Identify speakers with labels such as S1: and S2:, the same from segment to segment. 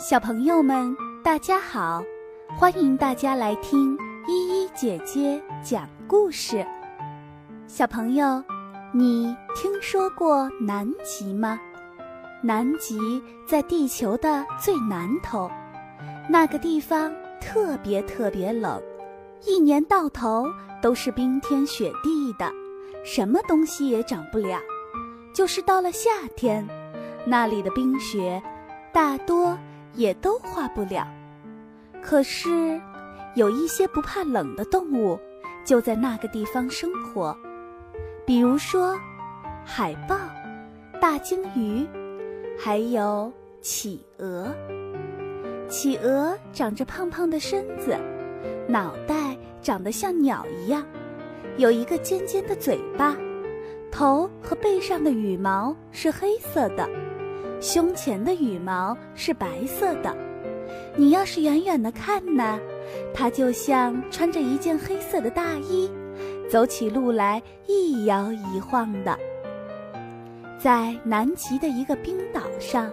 S1: 小朋友们，大家好！欢迎大家来听依依姐姐讲故事。小朋友，你听说过南极吗？南极在地球的最南头，那个地方特别特别冷，一年到头都是冰天雪地的，什么东西也长不了。就是到了夏天，那里的冰雪大多。也都化不了，可是有一些不怕冷的动物就在那个地方生活，比如说海豹、大鲸鱼，还有企鹅。企鹅长着胖胖的身子，脑袋长得像鸟一样，有一个尖尖的嘴巴，头和背上的羽毛是黑色的。胸前的羽毛是白色的，你要是远远的看呢，它就像穿着一件黑色的大衣，走起路来一摇一晃的。在南极的一个冰岛上，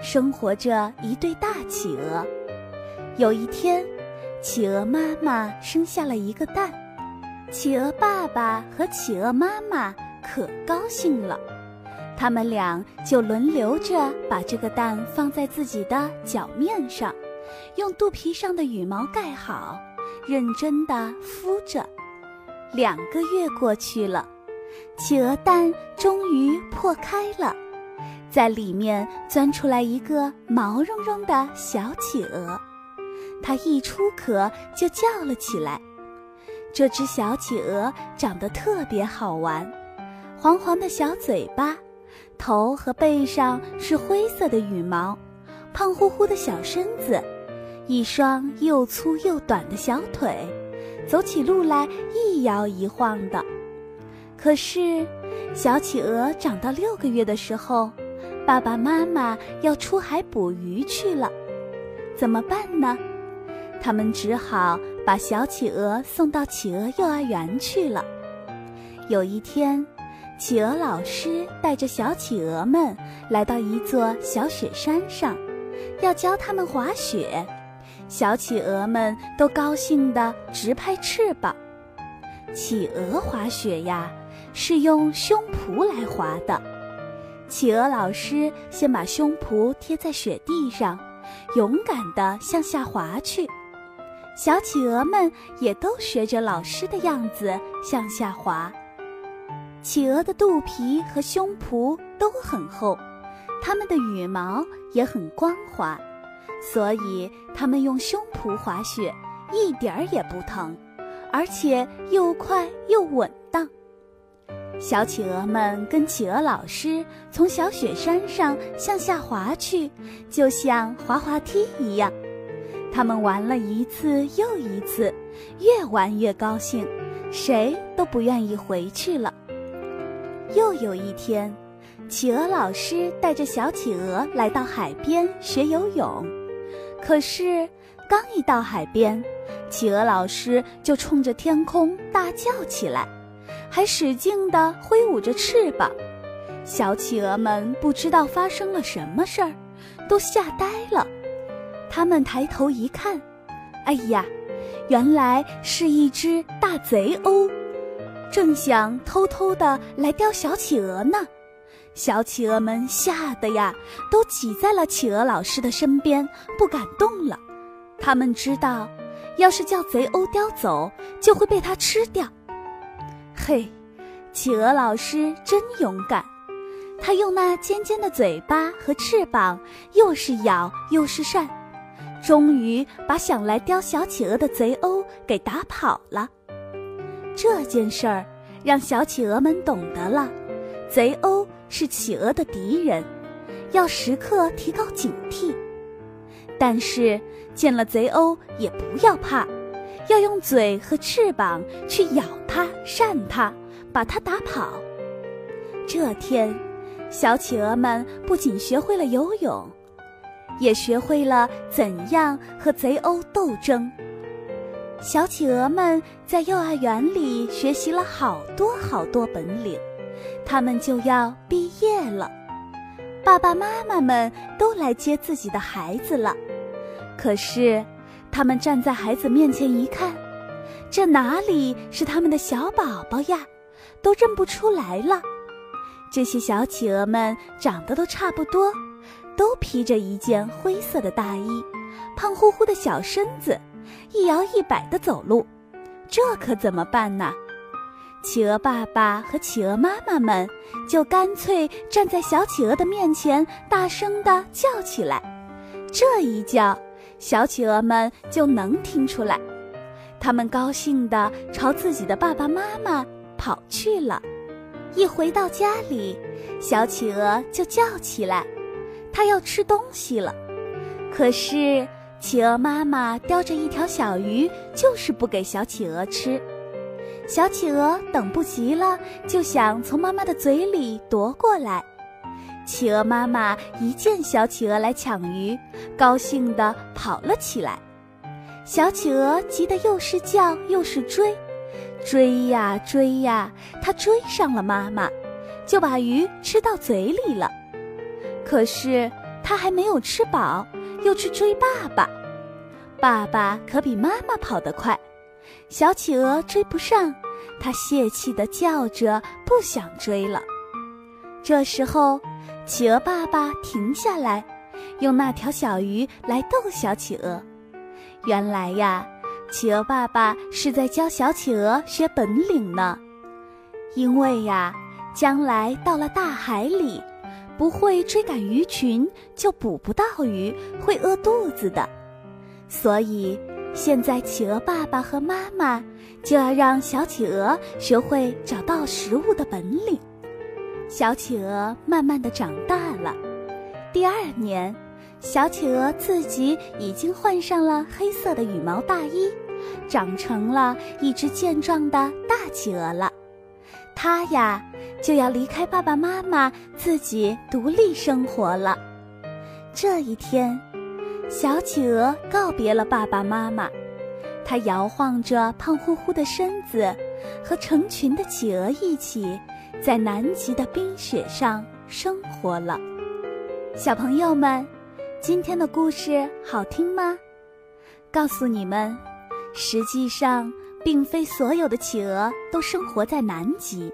S1: 生活着一对大企鹅。有一天，企鹅妈妈生下了一个蛋，企鹅爸爸和企鹅妈妈可高兴了。他们俩就轮流着把这个蛋放在自己的脚面上，用肚皮上的羽毛盖好，认真地孵着。两个月过去了，企鹅蛋终于破开了，在里面钻出来一个毛茸茸的小企鹅。它一出壳就叫了起来。这只小企鹅长得特别好玩，黄黄的小嘴巴。头和背上是灰色的羽毛，胖乎乎的小身子，一双又粗又短的小腿，走起路来一摇一晃的。可是，小企鹅长到六个月的时候，爸爸妈妈要出海捕鱼去了，怎么办呢？他们只好把小企鹅送到企鹅幼儿园去了。有一天。企鹅老师带着小企鹅们来到一座小雪山上，要教他们滑雪。小企鹅们都高兴地直拍翅膀。企鹅滑雪呀，是用胸脯来滑的。企鹅老师先把胸脯贴在雪地上，勇敢地向下滑去。小企鹅们也都学着老师的样子向下滑。企鹅的肚皮和胸脯都很厚，它们的羽毛也很光滑，所以它们用胸脯滑雪一点儿也不疼，而且又快又稳当。小企鹅们跟企鹅老师从小雪山上向下滑去，就像滑滑梯一样。他们玩了一次又一次，越玩越高兴，谁都不愿意回去了。又有一天，企鹅老师带着小企鹅来到海边学游泳。可是，刚一到海边，企鹅老师就冲着天空大叫起来，还使劲地挥舞着翅膀。小企鹅们不知道发生了什么事儿，都吓呆了。他们抬头一看，哎呀，原来是一只大贼鸥。正想偷偷的来叼小企鹅呢，小企鹅们吓得呀，都挤在了企鹅老师的身边，不敢动了。他们知道，要是叫贼鸥叼走，就会被它吃掉。嘿，企鹅老师真勇敢，他用那尖尖的嘴巴和翅膀，又是咬又是扇，终于把想来叼小企鹅的贼鸥给打跑了。这件事儿让小企鹅们懂得了，贼鸥是企鹅的敌人，要时刻提高警惕。但是见了贼鸥也不要怕，要用嘴和翅膀去咬它、扇它，把它打跑。这天，小企鹅们不仅学会了游泳，也学会了怎样和贼鸥斗争。小企鹅们在幼儿园里学习了好多好多本领，他们就要毕业了。爸爸妈妈们都来接自己的孩子了。可是，他们站在孩子面前一看，这哪里是他们的小宝宝呀？都认不出来了。这些小企鹅们长得都差不多，都披着一件灰色的大衣，胖乎乎的小身子，一摇一摆地走路。这可怎么办呢？企鹅爸爸和企鹅妈妈们就干脆站在小企鹅的面前，大声地叫起来。这一叫，小企鹅们就能听出来。他们高兴地朝自己的爸爸妈妈跑去了。一回到家里，小企鹅就叫起来，它要吃东西了。可是企鹅妈妈叼着一条小鱼，就是不给小企鹅吃。小企鹅等不及了，就想从妈妈的嘴里夺过来。企鹅妈妈一见小企鹅来抢鱼，高兴地跑了起来。小企鹅急得又是叫又是追，追呀追呀，它追上了妈妈，就把鱼吃到嘴里了。可是它还没有吃饱，又去追爸爸。爸爸可比妈妈跑得快。小企鹅追不上，它泄气地叫着，不想追了。这时候，企鹅爸爸停下来，用那条小鱼来逗小企鹅。原来呀，企鹅爸爸是在教小企鹅学本领呢。因为呀，将来到了大海里，不会追赶鱼群，就捕不到鱼，会饿肚子的。所以。现在，企鹅爸爸和妈妈就要让小企鹅学会找到食物的本领。小企鹅慢慢的长大了。第二年，小企鹅自己已经换上了黑色的羽毛大衣，长成了一只健壮的大企鹅了。它呀，就要离开爸爸妈妈，自己独立生活了。这一天。小企鹅告别了爸爸妈妈，它摇晃着胖乎乎的身子，和成群的企鹅一起在南极的冰雪上生活了。小朋友们，今天的故事好听吗？告诉你们，实际上并非所有的企鹅都生活在南极，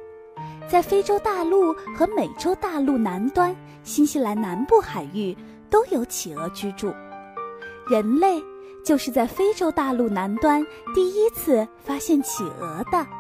S1: 在非洲大陆和美洲大陆南端、新西兰南部海域都有企鹅居住。人类就是在非洲大陆南端第一次发现企鹅的。